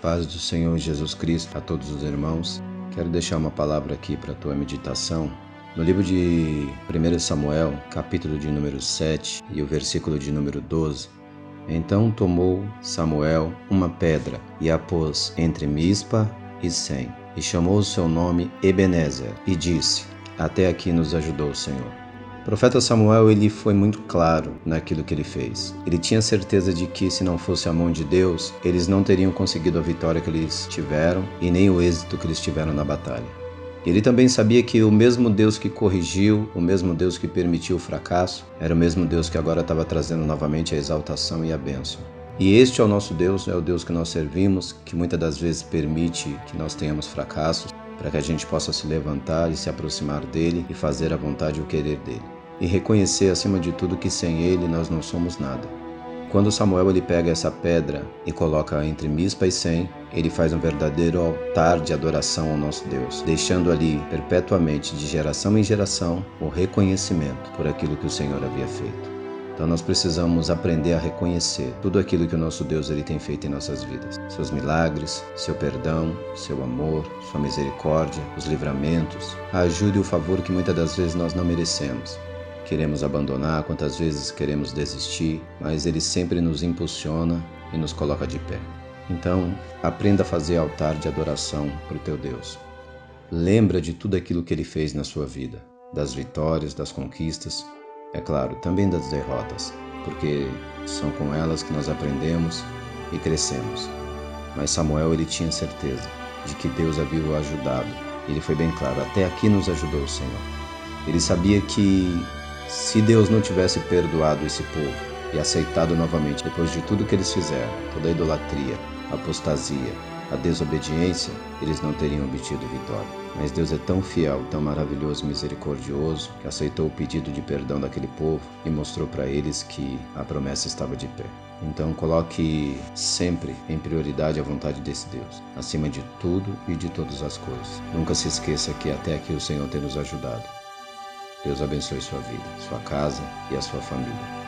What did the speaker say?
Paz do Senhor Jesus Cristo a todos os irmãos. Quero deixar uma palavra aqui para a tua meditação. No livro de 1 Samuel, capítulo de número 7 e o versículo de número 12. Então tomou Samuel uma pedra e a pôs entre Mispa e Sem, e chamou o seu nome Ebenezer, e disse: Até aqui nos ajudou o Senhor. O profeta Samuel ele foi muito claro naquilo que ele fez. Ele tinha certeza de que se não fosse a mão de Deus, eles não teriam conseguido a vitória que eles tiveram e nem o êxito que eles tiveram na batalha. Ele também sabia que o mesmo Deus que corrigiu, o mesmo Deus que permitiu o fracasso, era o mesmo Deus que agora estava trazendo novamente a exaltação e a bênção. E este é o nosso Deus, é o Deus que nós servimos, que muitas das vezes permite que nós tenhamos fracassos, para que a gente possa se levantar e se aproximar dele e fazer a vontade e o querer dele. E reconhecer acima de tudo que sem ele nós não somos nada. Quando Samuel ele pega essa pedra e coloca entre Mispa e Sem, ele faz um verdadeiro altar de adoração ao nosso Deus, deixando ali perpetuamente, de geração em geração, o reconhecimento por aquilo que o Senhor havia feito. Então nós precisamos aprender a reconhecer tudo aquilo que o nosso Deus ele tem feito em nossas vidas. Seus milagres, seu perdão, seu amor, sua misericórdia, os livramentos, a ajuda e o favor que muitas das vezes nós não merecemos. Queremos abandonar, quantas vezes queremos desistir, mas ele sempre nos impulsiona e nos coloca de pé. Então, aprenda a fazer altar de adoração para o teu Deus. Lembra de tudo aquilo que ele fez na sua vida, das vitórias, das conquistas, é claro, também das derrotas, porque são com elas que nós aprendemos e crescemos. Mas Samuel ele tinha certeza de que Deus havia o ajudado. Ele foi bem claro, até aqui nos ajudou o Senhor. Ele sabia que se Deus não tivesse perdoado esse povo e aceitado novamente depois de tudo que eles fizeram, toda a idolatria, a apostasia, a desobediência, eles não teriam obtido vitória. Mas Deus é tão fiel, tão maravilhoso e misericordioso que aceitou o pedido de perdão daquele povo e mostrou para eles que a promessa estava de pé. Então coloque sempre em prioridade a vontade desse Deus, acima de tudo e de todas as coisas. Nunca se esqueça que até aqui o Senhor tem nos ajudado. Deus abençoe sua vida, sua casa e a sua família.